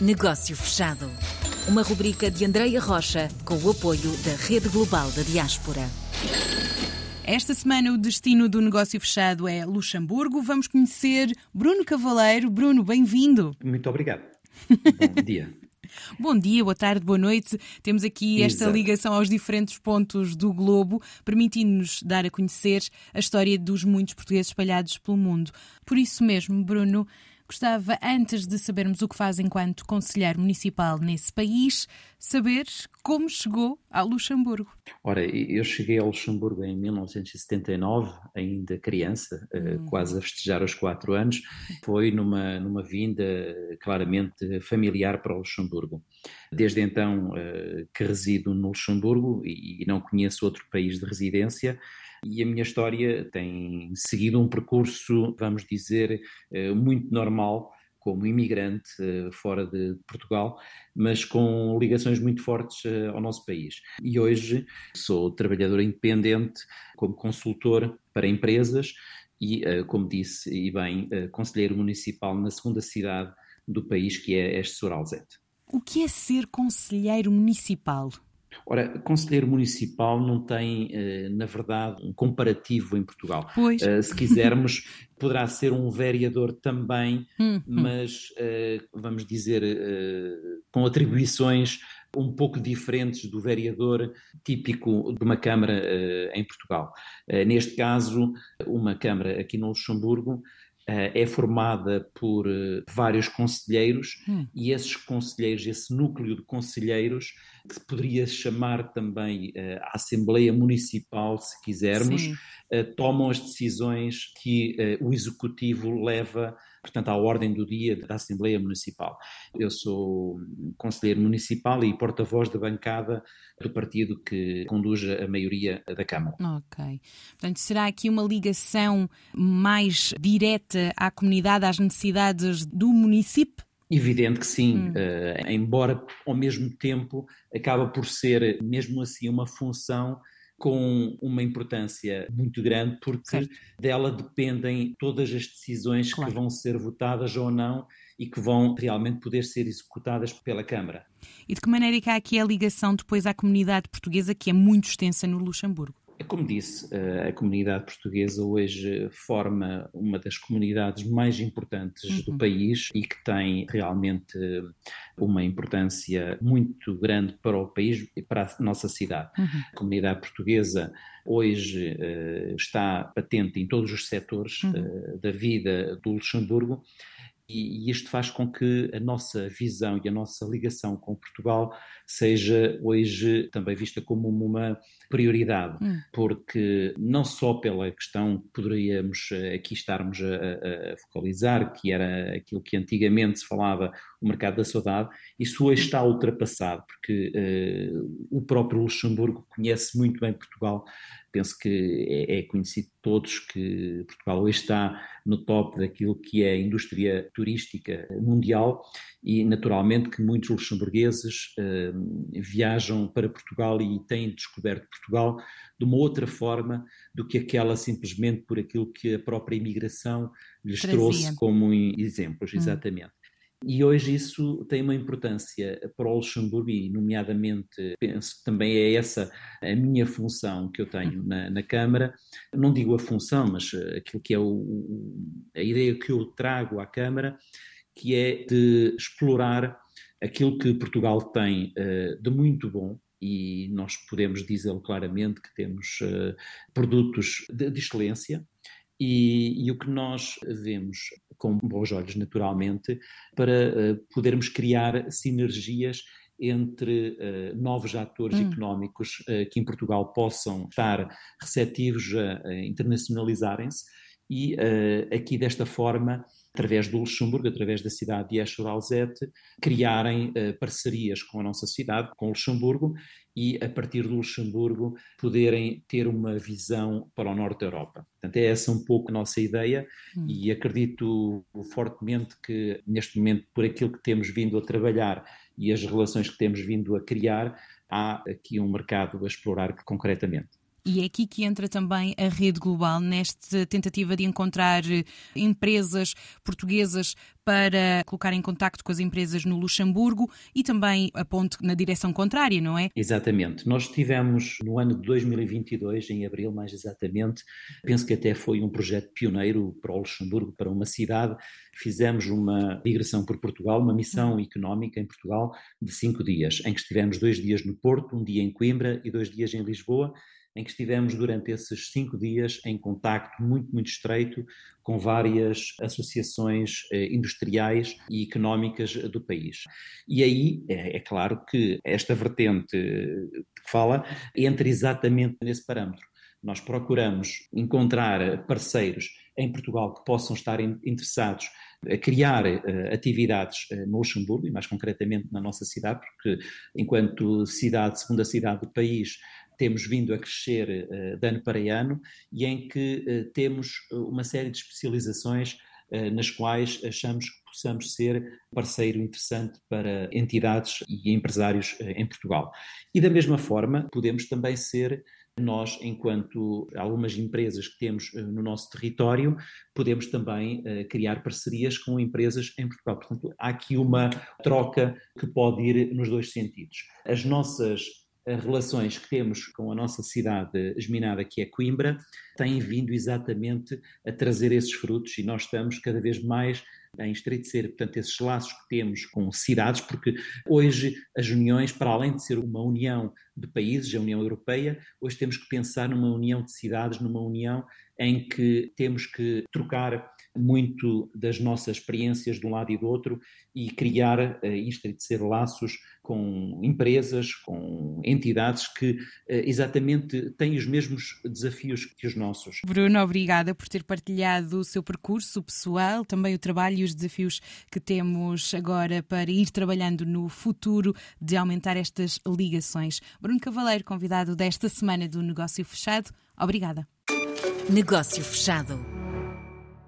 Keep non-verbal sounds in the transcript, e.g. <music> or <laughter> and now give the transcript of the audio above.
Negócio Fechado. Uma rubrica de Andreia Rocha com o apoio da Rede Global da Diaspora. Esta semana o destino do negócio fechado é Luxemburgo. Vamos conhecer Bruno Cavaleiro. Bruno, bem-vindo. Muito obrigado. <laughs> Bom dia. Bom dia, boa tarde, boa noite. Temos aqui esta Exato. ligação aos diferentes pontos do globo, permitindo-nos dar a conhecer a história dos muitos portugueses espalhados pelo mundo. Por isso mesmo, Bruno, gostava, antes de sabermos o que faz enquanto conselheiro municipal nesse país, saber como chegou ao Luxemburgo. Ora, eu cheguei ao Luxemburgo em 1979, ainda criança, eh, quase a festejar os quatro anos. Foi numa, numa vinda claramente familiar para o Luxemburgo. Desde então eh, que resido no Luxemburgo e não conheço outro país de residência. E a minha história tem seguido um percurso, vamos dizer, eh, muito normal, como imigrante eh, fora de Portugal, mas com ligações muito fortes eh, ao nosso país. E hoje sou trabalhador independente, como consultor para empresas e, como disse e bem, conselheiro municipal na segunda cidade do país, que é este Soralzete. O que é ser conselheiro municipal? Ora, conselheiro municipal não tem, eh, na verdade, um comparativo em Portugal. Pois. Eh, se quisermos, <laughs> poderá ser um vereador também, Hum, hum. mas, eh, vamos dizer, com atribuições um pouco diferentes do vereador típico de uma Câmara em Portugal. Neste caso, uma Câmara aqui no Luxemburgo é formada por eh, vários conselheiros Hum. e esses conselheiros, esse núcleo de conselheiros, que se poderia chamar também eh, a Assembleia Municipal, se quisermos, Sim. eh, tomam as decisões que eh, o Executivo leva, portanto, à ordem do dia da Assembleia Municipal. Eu sou conselheiro municipal e porta-voz da bancada do partido que conduz a maioria da Câmara. Ok. Portanto, será aqui uma ligação mais direta à comunidade, às necessidades do município? Evidente que sim, Hum. eh, embora ao mesmo tempo acaba por ser, mesmo assim, uma função com uma importância muito grande, porque Certo. dela dependem todas as decisões Claro. que vão ser votadas ou não e que vão realmente poder ser executadas pela Câmara. E de que maneira é que há aqui a ligação depois à comunidade portuguesa, que é muito extensa no Luxemburgo? É Como disse, eh, a comunidade portuguesa hoje forma uma das comunidades mais importantes Uhum. do país e que tem realmente uma importância muito grande para o país e para a nossa cidade. Uhum. A comunidade portuguesa hoje eh, está patente em todos os setores Uhum. eh, da vida do Luxemburgo e e isto faz com que a nossa visão e a nossa ligação com Portugal seja hoje também vista como uma prioridade, Hum. porque não só pela questão que poderíamos eh, aqui estarmos a, a- focalizar, que era aquilo que antigamente se falava, o mercado da saudade, isso hoje está ultrapassado, porque eh, o próprio Luxemburgo conhece muito bem Portugal. Penso que é, é conhecido de todos que Portugal hoje está no top daquilo que é a indústria turística mundial e, naturalmente, que muitos luxemburgueses eh, viajam para Portugal e têm descoberto Portugal de uma outra forma do que aquela simplesmente por aquilo que a própria imigração lhes Trazia. trouxe como em exemplos, Hum. E hoje isso tem uma importância para o Luxemburgo e, nomeadamente, penso também é essa a minha função que eu tenho na, na Câmara. Não digo a função, mas eh, aquilo que é o, a ideia que eu trago à Câmara, que é de explorar aquilo que Portugal tem eh, de muito bom. E nós podemos dizê-lo claramente que temos eh, produtos de, de excelência, e, e o que nós vemos com bons olhos, naturalmente, para eh, podermos criar sinergias entre eh, novos atores Hum. económicos eh, que em Portugal possam estar receptivos a, a internacionalizarem-se e eh, aqui desta forma, através do Luxemburgo, através da cidade de Escher-Alzette, criarem eh, parcerias com a nossa cidade, com o Luxemburgo, e a partir do Luxemburgo poderem ter uma visão para o norte da Europa. Portanto, é essa um pouco a nossa ideia Hum. e acredito fortemente que neste momento, por aquilo que temos vindo a trabalhar e as relações que temos vindo a criar, há aqui um mercado a explorar concretamente. E é aqui que entra também a rede global, nesta tentativa de encontrar eh, empresas portuguesas para colocar em contacto com as empresas no Luxemburgo e também a ponte na direção contrária, não é? Exatamente. Nós tivemos no ano de 2022, em abril mais exatamente, penso que até foi um projeto pioneiro para o Luxemburgo, para uma cidade. Fizemos uma migração por Portugal, uma missão económica em Portugal de cinco dias, em que estivemos dois dias no Porto, um dia em Coimbra e dois dias em Lisboa em que estivemos durante esses cinco dias em contacto muito, muito estreito com várias associações eh, industriais e económicas do país. E aí é, é claro que esta vertente que fala entra exatamente nesse parâmetro. Nós procuramos encontrar parceiros em Portugal que possam estar interessados a criar uh, atividades uh, no Luxemburgo e mais concretamente na nossa cidade, porque enquanto cidade, segunda cidade do país, temos vindo a crescer uh, de ano para ano e em que temos uma série de especializações nas quais achamos que possamos ser parceiro interessante para entidades e empresários em Portugal. E da mesma forma, podemos também ser nós, enquanto algumas empresas que temos no nosso território, podemos também criar parcerias com empresas em Portugal. Portanto, há aqui uma troca que pode ir nos dois sentidos. As nossas relações que temos com a nossa cidade geminada, que é Coimbra, têm vindo exatamente a trazer esses frutos e nós estamos cada vez mais a estreitar, portanto, esses laços que temos com cidades, porque hoje as uniões, para além de ser uma união de países, a União Europeia, hoje temos que pensar numa união de cidades, numa união em que temos que trocar muito das nossas experiências de um lado e do outro e criar e uh, estreitar laços com empresas, com entidades que uh, exatamente têm os mesmos desafios que os nossos. Bruno, obrigada por ter partilhado o seu percurso pessoal, também o trabalho e os desafios que temos agora para ir trabalhando no futuro de aumentar estas ligações. Bruno Cavaleiro, convidado desta semana do Negócio Fechado, obrigada. Negócio Fechado.